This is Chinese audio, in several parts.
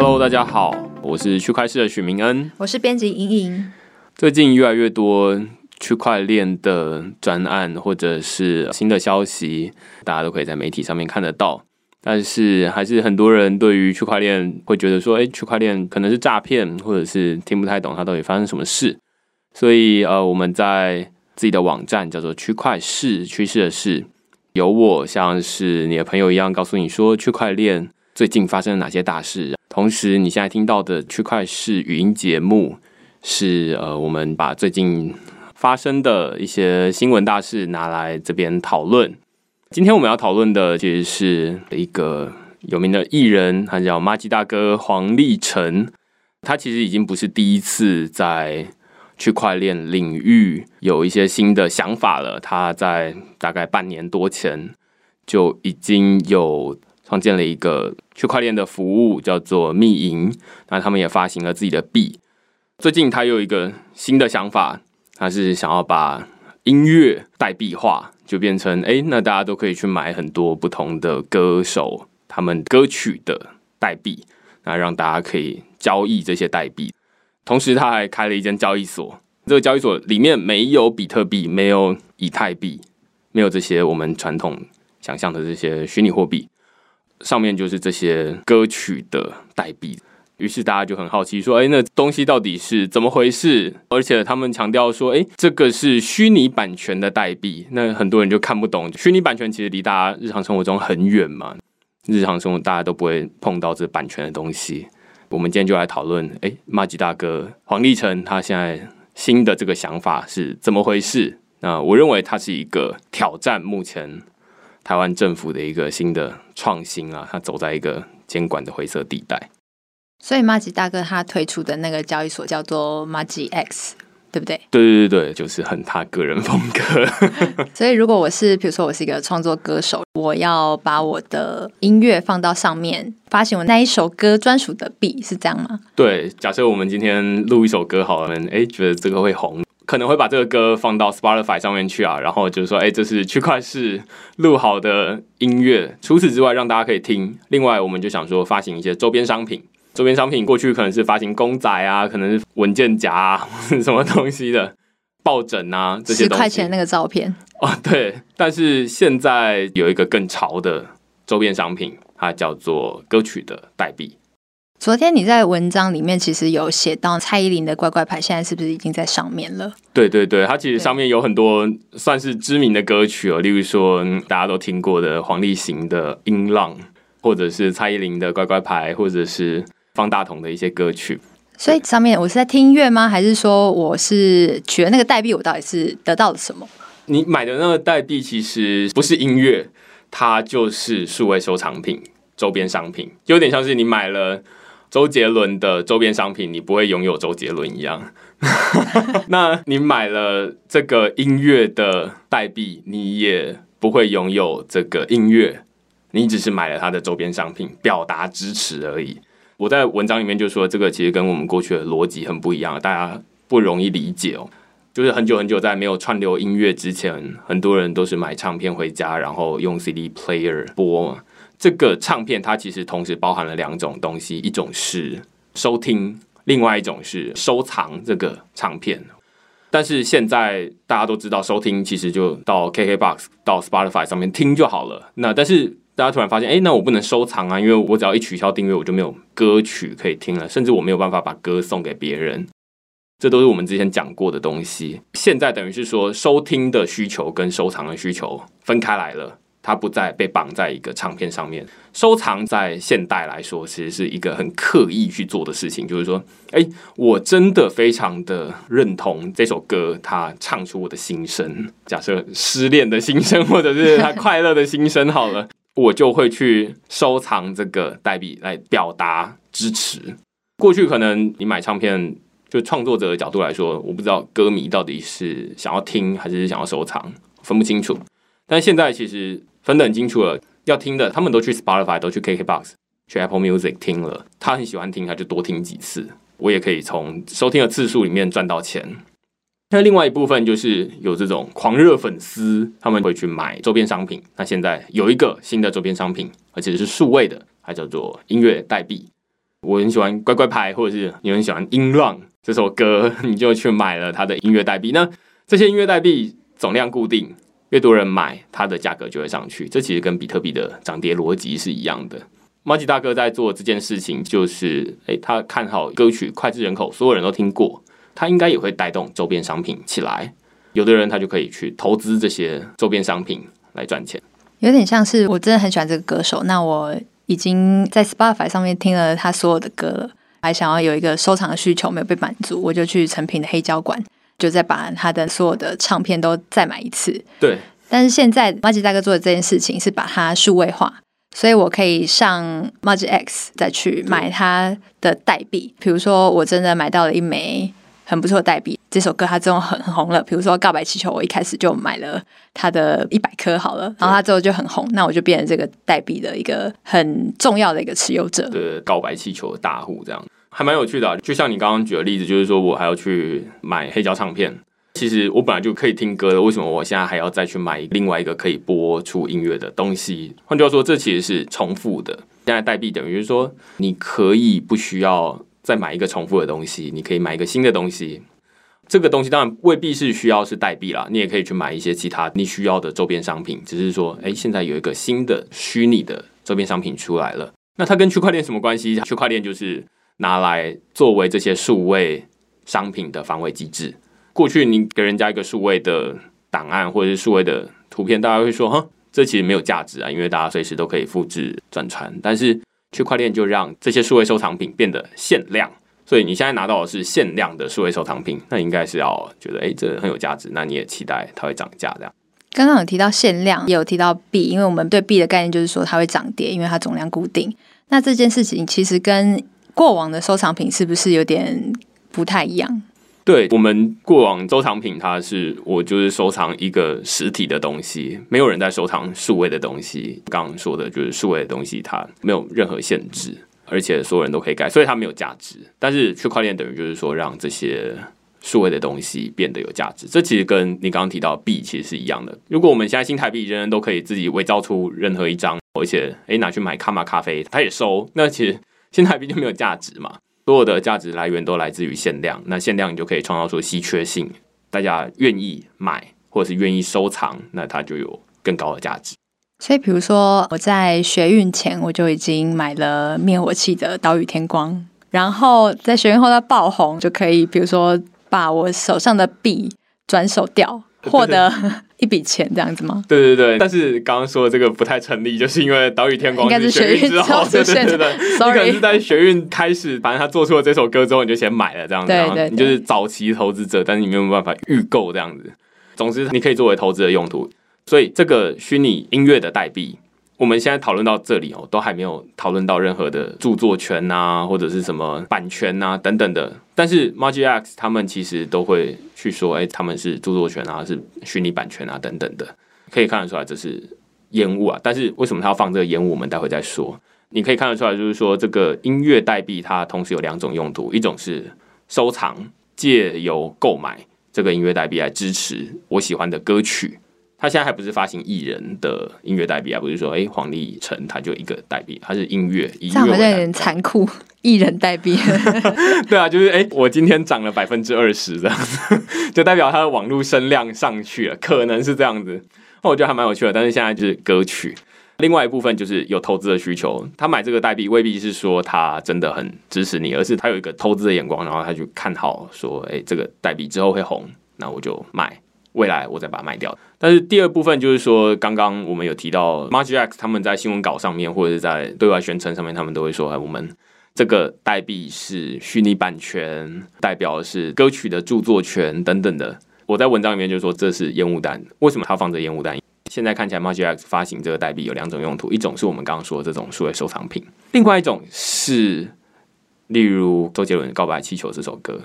Hello，大家好，我是区块链的许明恩，我是编辑莹莹。最近越来越多区块链的专案或者是新的消息，大家都可以在媒体上面看得到。但是还是很多人对于区块链会觉得说，哎，区块链可能是诈骗，或者是听不太懂它到底发生什么事。所以呃，我们在自己的网站叫做区块市，趋势的市，有我像是你的朋友一样，告诉你说区块链最近发生了哪些大事。同时，你现在听到的区块势语音节目是呃，我们把最近发生的一些新闻大事拿来这边讨论。今天我们要讨论的其实是一个有名的艺人，他叫麻吉大哥黄立成。他其实已经不是第一次在区块链领域有一些新的想法了。他在大概半年多前就已经有创建了一个区块链的服务，叫做密银。那他们也发行了自己的币。最近他有一个新的想法，他是想要把音乐代币化。就变成哎，那大家都可以去买很多不同的歌手他们歌曲的代币，那让大家可以交易这些代币。同时，他还开了一间交易所，这个交易所里面没有比特币，没有以太币，没有这些我们传统想象的这些虚拟货币，上面就是这些歌曲的代币。于是大家就很好奇，说：“哎，那东西到底是怎么回事？”而且他们强调说：“哎，这个是虚拟版权的代币。”那很多人就看不懂，虚拟版权其实离大家日常生活中很远嘛。日常生活大家都不会碰到这版权的东西。我们今天就来讨论：哎，麻吉大哥黄立成他现在新的这个想法是怎么回事？那我认为他是一个挑战目前台湾政府的一个新的创新啊，他走在一个监管的灰色地带。所以马吉大哥他推出的那个交易所叫做马吉 X，对不对？对对对对，就是很他个人风格。所以如果我是，比如说我是一个创作歌手，我要把我的音乐放到上面，发行我那一首歌专属的币，是这样吗？对，假设我们今天录一首歌好了，哎，觉得这个会红，可能会把这个歌放到 Spotify 上面去啊，然后就是说，哎，这是区块市录好的音乐。除此之外，让大家可以听。另外，我们就想说发行一些周边商品。周边商品过去可能是发行公仔啊，可能是文件夹啊，什么东西的抱枕啊，这些东西。十块钱那个照片哦，对。但是现在有一个更潮的周边商品，它叫做歌曲的代币。昨天你在文章里面其实有写到蔡依林的乖乖牌，现在是不是已经在上面了？对对对，它其实上面有很多算是知名的歌曲哦，例如说大家都听过的黄立行的《音浪》，或者是蔡依林的乖乖牌，或者是。方大同的一些歌曲，所以上面我是在听音乐吗？还是说我是取了那个代币，我到底是得到了什么？你买的那个代币其实不是音乐，它就是数位收藏品、周边商品，有点像是你买了周杰伦的周边商品，你不会拥有周杰伦一样。那你买了这个音乐的代币，你也不会拥有这个音乐，你只是买了它的周边商品，表达支持而已。我在文章里面就说，这个其实跟我们过去的逻辑很不一样，大家不容易理解哦。就是很久很久在没有串流音乐之前，很多人都是买唱片回家，然后用 CD player 播嘛。这个唱片它其实同时包含了两种东西，一种是收听，另外一种是收藏这个唱片。但是现在大家都知道，收听其实就到 KKBOX、到 Spotify 上面听就好了。那但是大家突然发现，哎，那我不能收藏啊，因为我只要一取消订阅，我就没有歌曲可以听了，甚至我没有办法把歌送给别人。这都是我们之前讲过的东西。现在等于是说，收听的需求跟收藏的需求分开来了。它不再被绑在一个唱片上面。收藏在现代来说，其实是一个很刻意去做的事情。就是说，哎，我真的非常的认同这首歌，它唱出我的心声。假设失恋的心声，或者是他快乐的心声，好了，我就会去收藏这个代币来表达支持。过去可能你买唱片，就创作者的角度来说，我不知道歌迷到底是想要听还是想要收藏，分不清楚。但现在其实。分得很清楚了，要听的他们都去 Spotify，都去 KKBOX，去 Apple Music 听了。他很喜欢听，他就多听几次。我也可以从收听的次数里面赚到钱。那另外一部分就是有这种狂热粉丝，他们会去买周边商品。那现在有一个新的周边商品，而且是数位的，它叫做音乐代币。我很喜欢乖乖牌，或者是你很喜欢音浪这首歌，你就去买了它的音乐代币。那这些音乐代币总量固定，越多人买，它的价格就会上去。这其实跟比特币的涨跌逻辑是一样的。Margie 大哥在做这件事情，就是诶，他看好歌曲脍炙人口，所有人都听过，他应该也会带动周边商品起来。有的人他就可以去投资这些周边商品来赚钱。有点像是我真的很喜欢这个歌手，那我。已经在 Spotify 上面听了他所有的歌了，还想要有一个收藏的需求没有被满足，我就去成品的黑胶馆，就再把他的所有的唱片都再买一次。对，但是现在 Margie 大哥做的这件事情是把它数位化，所以我可以上 Margie X 再去买他的代币，比如说我真的买到了一枚。很不错的代币，这首歌它之后很很红了。比如说《告白气球》，我一开始就买了它的一百颗好了，然后它之后就很红，那我就变成这个代币的一个很重要的一个持有者。对，《告白气球》的大户这样还蛮有趣的。就像你刚刚举的例子，就是说我还要去买黑胶唱片，其实我本来就可以听歌的，为什么我现在还要再去买另外一个可以播出音乐的东西？换句话说，这其实是重复的。现在代币等于是说，你可以不需要。再买一个重复的东西，你可以买一个新的东西。这个东西当然未必是需要是代币啦，你也可以去买一些其他你需要的周边商品。只是说，哎，现在有一个新的虚拟的周边商品出来了，那它跟区块链什么关系？区块链就是拿来作为这些数位商品的防伪机制。过去你给人家一个数位的档案或者是数位的图片，大家会说，哼，这其实没有价值啊，因为大家随时都可以复制转传，但是。区块链就让这些数位收藏品变得限量，所以你现在拿到的是限量的数位收藏品，那应该是要觉得哎，这很有价值，那你也期待它会涨价这样。刚刚有提到限量，也有提到币，因为我们对币的概念就是说它会涨跌，因为它总量固定。那这件事情其实跟过往的收藏品是不是有点不太一样？对，我们过往收藏品，它是我就是收藏一个实体的东西，没有人在收藏数位的东西。刚刚说的就是数位的东西，它没有任何限制，而且所有人都可以改，所以它没有价值。但是区块链等于就是说，让这些数位的东西变得有价值。这其实跟你刚刚提到币其实是一样的。如果我们现在新台币人人都可以自己伪造出任何一张，而且诶拿去买卡玛咖啡，他也收，那其实新台币就没有价值嘛。所有的价值来源都来自于限量，那限量你就可以创造出稀缺性，大家愿意买或者是愿意收藏，那它就有更高的价值。所以，比如说我在学运前我就已经买了灭火器的岛屿天光，然后在学运后它爆红，就可以比如说把我手上的币转手掉，获得一笔钱这样子吗？对对对，但是刚刚说的这个不太成立，就是因为岛屿天光是学运之后，对对对对，你可能是在学运开始，反正他做出了这首歌之后，你就先买了这样子，对对对，你就是早期投资者，但是你没有办法预购这样子。总之，你可以作为投资的用途，所以这个虚拟音乐的代币。我们现在讨论到这里哦，都还没有讨论到任何的著作权啊，或者是什么版权啊等等的。但是 Margie X 他们其实都会去说，哎，他们是著作权啊，是虚拟版权啊等等的，可以看得出来这是烟雾啊。但是为什么他要放这个烟雾？我们待会再说。你可以看得出来，就是说这个音乐代币它同时有两种用途，一种是收藏，借由购买这个音乐代币来支持我喜欢的歌曲。他现在还不是发行艺人的音乐代币啊，不是说哎黄立成他就一个代币，他是音乐，音乐这样好像有点残酷，艺人代币。对啊，就是哎，我今天涨了百分之二十这样子，就代表他的网络声量上去了，可能是这样子。那我觉得还蛮有趣的。但是现在就是歌曲，另外一部分就是有投资的需求。他买这个代币未必是说他真的很支持你，而是他有一个投资的眼光，然后他就看好说，哎，这个代币之后会红，那我就买。未来我再把它卖掉。但是第二部分就是说，刚刚我们有提到，Margie X 他们在新闻稿上面或者是在对外宣称上面，他们都会说，哎，我们这个代币是虚拟版权，代表的是歌曲的著作权等等的。我在文章里面就说这是烟雾弹。为什么他放这烟雾弹？现在看起来，Margie X 发行这个代币有两种用途，一种是我们刚刚说的这种数位收藏品，另外一种是，例如周杰伦《告白气球》这首歌。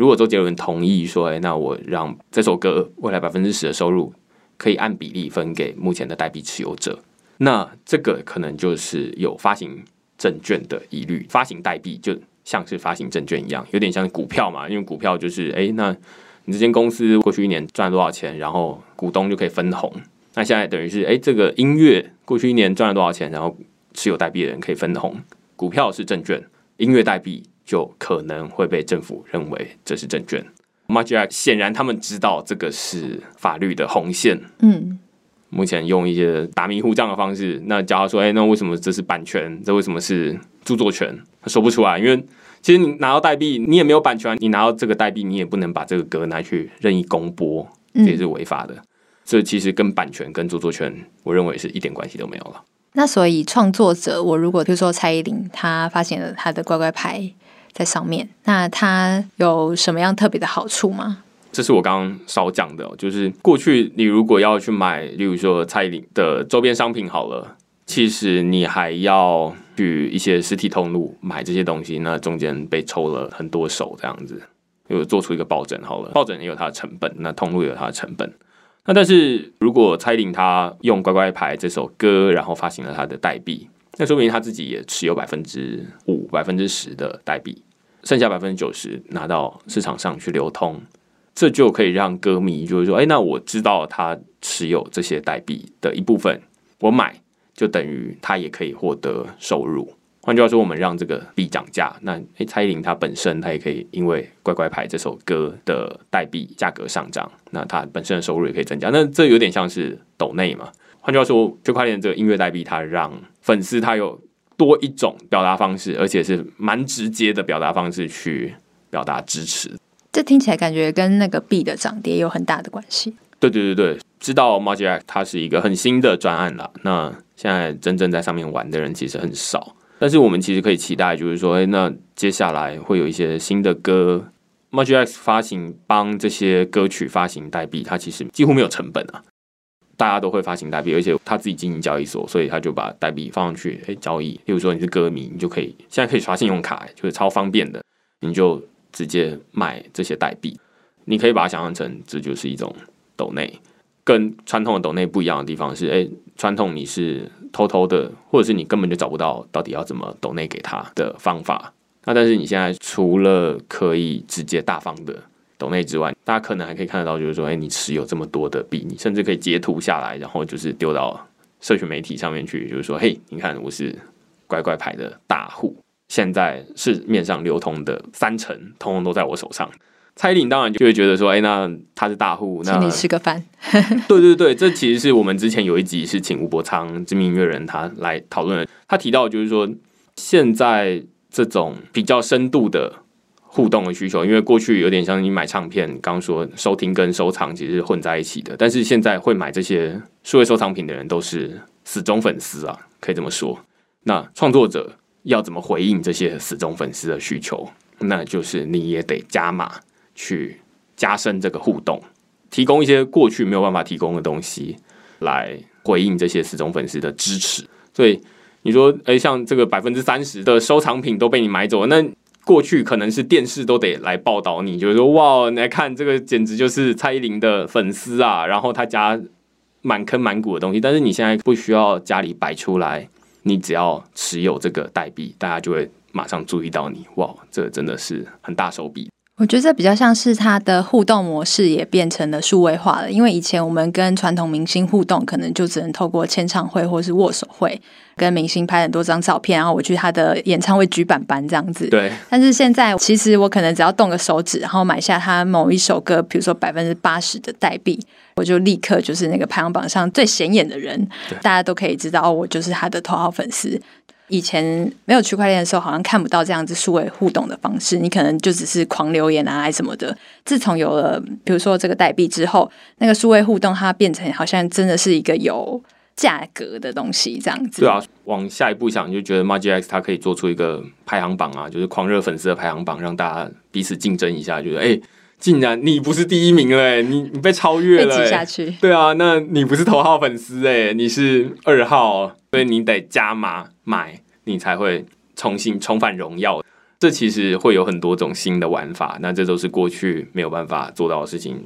如果周杰伦同意说，哎，那我让这首歌未来百分之十的收入可以按比例分给目前的代币持有者，那这个可能就是有发行证券的疑虑。发行代币就像是发行证券一样，有点像股票嘛，因为股票就是，哎，那你这间公司过去一年赚了多少钱，然后股东就可以分红。那现在等于是，哎，这个音乐过去一年赚了多少钱，然后持有代币的人可以分红。股票是证券。音乐代币就可能会被政府认为这是证券。Magic 显然他们知道这个是法律的红线。嗯，目前用一些打迷糊仗的方式，那假如说：“哎，那为什么这是版权？这为什么是著作权？”他说不出来，因为其实你拿到代币，你也没有版权，你拿到这个代币，你也不能把这个歌拿去任意公播，这也是违法的。所以、其实跟版权跟著作权，我认为是一点关系都没有了。那所以创作者，我如果比如说蔡依林，她发现了她的乖乖牌在上面，那它有什么样特别的好处吗？这是我刚刚少讲的，就是过去你如果要去买，例如说蔡依林的周边商品好了，其实你还要去一些实体通路买这些东西，那中间被抽了很多手这样子，又做出一个抱枕好了，抱枕也有它的成本，那通路也有它的成本。那但是如果蔡依林她用乖乖牌这首歌，然后发行了她的代币，那说明他自己也持有百分之五、百分之十的代币，剩下百分之九十拿到市场上去流通，这就可以让歌迷就是说，哎，那我知道他持有这些代币的一部分，我买就等于他也可以获得收入。换句话说，我们让这个币涨价，那诶，蔡依林她本身她也可以因为《乖乖牌》这首歌的代币价格上涨，那她本身的收入也可以增加。那这有点像是抖内嘛？换句话说，区块链这个音乐代币，它让粉丝他有多一种表达方式，而且是蛮直接的表达方式去表达支持。这听起来感觉跟那个币的涨跌有很大的关系。对对对对，知道 Magic 它是一个很新的专案了，那现在真正在上面玩的人其实很少。但是我们其实可以期待，就是说，哎，那接下来会有一些新的歌，Magic 发行帮这些歌曲发行代币，它其实几乎没有成本啊，大家都会发行代币，而且他自己经营交易所，所以他就把代币放上去，哎，交易。例如说你是歌迷，你就可以现在可以刷信用卡，就是超方便的，你就直接买这些代币，你可以把它想象成这就是一种抖内，跟传统的抖内不一样的地方是，哎，传统你是。偷偷的，或者是你根本就找不到到底要怎么抖内给他的方法。那但是你现在除了可以直接大方的抖内之外，大家可能还可以看得到，就是说，哎，你持有这么多的币，你甚至可以截图下来，然后就是丢到社群媒体上面去，就是说，嘿，你看我是乖乖牌的大户，现在市面上流通的三成，通通都在我手上。蔡依林当然就会觉得说，哎、欸，那他是大户，那请你吃个饭。对对对，这其实是我们之前有一集是请吴伯昌知名音乐人他来讨论的。他提到就是说，现在这种比较深度的互动的需求，因为过去有点像你买唱片，刚说收听跟收藏其实是混在一起的，但是现在会买这些数位收藏品的人都是死忠粉丝啊，可以这么说。那创作者要怎么回应这些死忠粉丝的需求？那就是你也得加码。去加深这个互动，提供一些过去没有办法提供的东西，来回应这些死忠粉丝的支持。所以你说，诶，像这个百分之三十的收藏品都被你买走了，那过去可能是电视都得来报道你，就是说，哇，你来看这个，简直就是蔡依林的粉丝啊！然后他家满坑满谷的东西，但是你现在不需要家里摆出来，你只要持有这个代币，大家就会马上注意到你。哇，这真的是很大手笔。我觉得这比较像是它的互动模式也变成了数位化了，因为以前我们跟传统明星互动，可能就只能透过签唱会或是握手会，跟明星拍很多张照片，然后我去他的演唱会举板板这样子。对。但是现在，其实我可能只要动个手指，然后买下他某一首歌，比如说百分之八十的代币，我就立刻就是那个排行榜上最显眼的人，大家都可以知道，哦，我就是他的头号粉丝。以前没有区块链的时候，好像看不到这样子数位互动的方式，你可能就只是狂留言啊，还什么的。自从有了比如说这个代币之后，那个数位互动它变成好像真的是一个有价格的东西，这样子。对啊，往下一步想，就觉得 MAGIC 它可以做出一个排行榜啊，就是狂热粉丝的排行榜，让大家彼此竞争一下，觉得哎，竟然你不是第一名了，你你被超越了，被挤下去。对啊，那你不是头号粉丝哎，你是二号。所以你得加码买，你才会重新重返荣耀。这其实会有很多种新的玩法，那这都是过去没有办法做到的事情。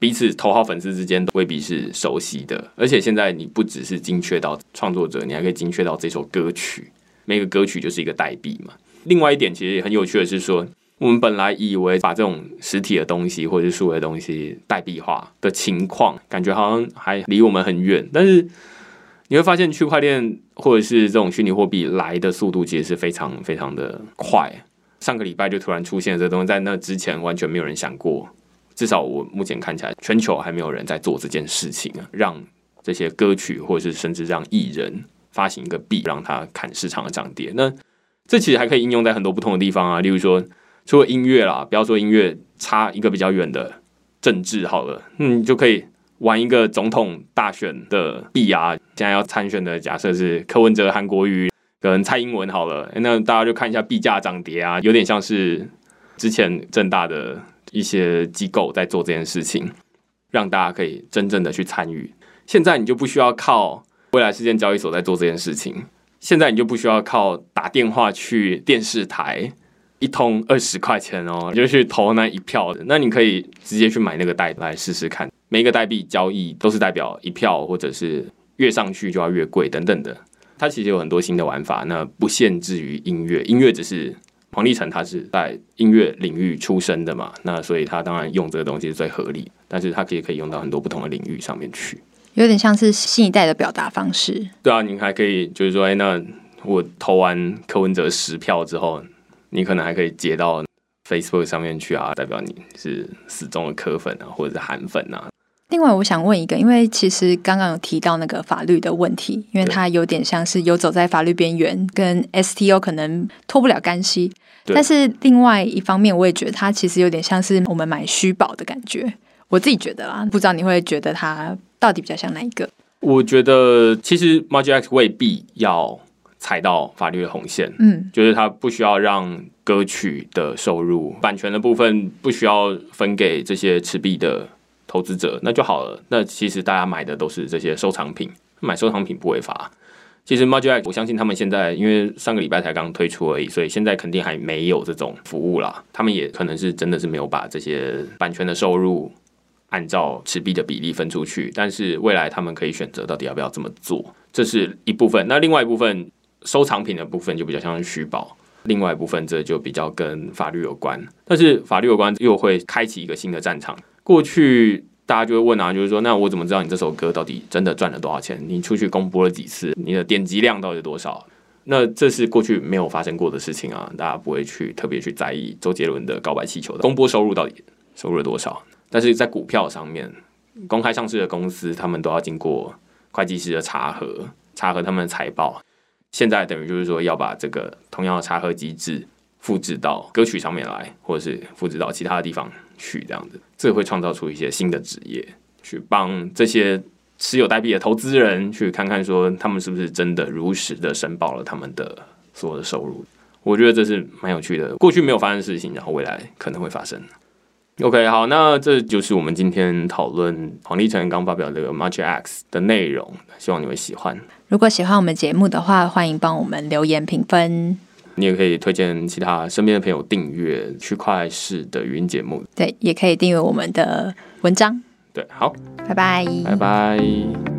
彼此头号粉丝之间都未必是熟悉的，而且现在你不只是精确到创作者，你还可以精确到这首歌曲。每个歌曲就是一个代币嘛。另外一点其实也很有趣的是说，我们本来以为把这种实体的东西或者是数位的东西代币化的情况，感觉好像还离我们很远，但是。你会发现区块链或者是这种虚拟货币来的速度其实是非常非常的快。上个礼拜就突然出现这东西，在那之前完全没有人想过。至少我目前看起来，全球还没有人在做这件事情啊，让这些歌曲或者是甚至让艺人发行一个币，让它看市场的涨跌。那这其实还可以应用在很多不同的地方啊，例如说，除了音乐啦，不要说音乐，差一个比较远的政治好了，嗯，就可以玩一个总统大选的币啊。现在要参选的假设是柯文哲、韩国瑜跟蔡英文好了，那大家就看一下币价涨跌啊，有点像是之前正大的。一些机构在做这件事情，让大家可以真正的去参与。现在你就不需要靠未来事件交易所在做这件事情，现在你就不需要靠打电话去电视台一通二十块钱哦，你就去投那一票的。那你可以直接去买那个代来试试看。每一个代币交易都是代表一票，或者是越上去就要越贵等等的。它其实有很多新的玩法，那不限制于音乐，音乐只是。黄立成他是在音乐领域出身的嘛，那所以他当然用这个东西是最合理，但是他可以可以用到很多不同的领域上面去，有点像是新一代的表达方式。对啊，你还可以就是说，哎，那我投完柯文哲十票之后，你可能还可以接到 Facebook 上面去啊，代表你是死忠的柯粉啊，或者是韩粉啊。另外，我想问一个，因为其实刚刚有提到那个法律的问题，因为它有点像是游走在法律边缘，跟 STO 可能脱不了干系。但是另外一方面，我也觉得它其实有点像是我们买虚宝的感觉。我自己觉得啊，不知道你会觉得它到底比较像哪一个？我觉得其实 MAGIC 未必要踩到法律的红线，嗯，就是它不需要让歌曲的收入、版权的部分不需要分给这些持币的投资者，那就好了。那其实大家买的都是这些收藏品，买收藏品不违法。其实 Magic，我相信他们现在因为上个礼拜才刚推出而已，所以现在肯定还没有这种服务啦。他们也可能是真的是没有把这些版权的收入按照持币的比例分出去。但是未来他们可以选择到底要不要这么做，这是一部分。那另外一部分收藏品的部分就比较像是虚报，另外一部分这就比较跟法律有关。但是法律有关又会开启一个新的战场。过去。大家就会问啊，就是说，那我怎么知道你这首歌到底真的赚了多少钱？你出去公布了几次？你的点击量到底多少？那这是过去没有发生过的事情啊，大家不会去特别去在意周杰伦的《告白气球》的公播收入到底收入了多少。但是在股票上面，公开上市的公司，他们都要经过会计师的查核，查核他们的财报。现在等于就是说，要把这个同样的查核机制复制到歌曲上面来，或者是复制到其他的地方。去这样子，这会创造出一些新的职业，去帮这些持有代币的投资人去看看，说他们是不是真的如实的申报了他们的所有的收入。我觉得这是蛮有趣的，过去没有发生的事情，然后未来可能会发生。OK，好，那这就是我们今天讨论黄立成刚发表这个 March X 的内容，希望你会喜欢。如果喜欢我们节目的话，欢迎帮我们留言评分。你也可以推荐其他身边的朋友订阅区块式的语音节目。对，也可以订阅我们的文章。对，好，拜拜，拜拜。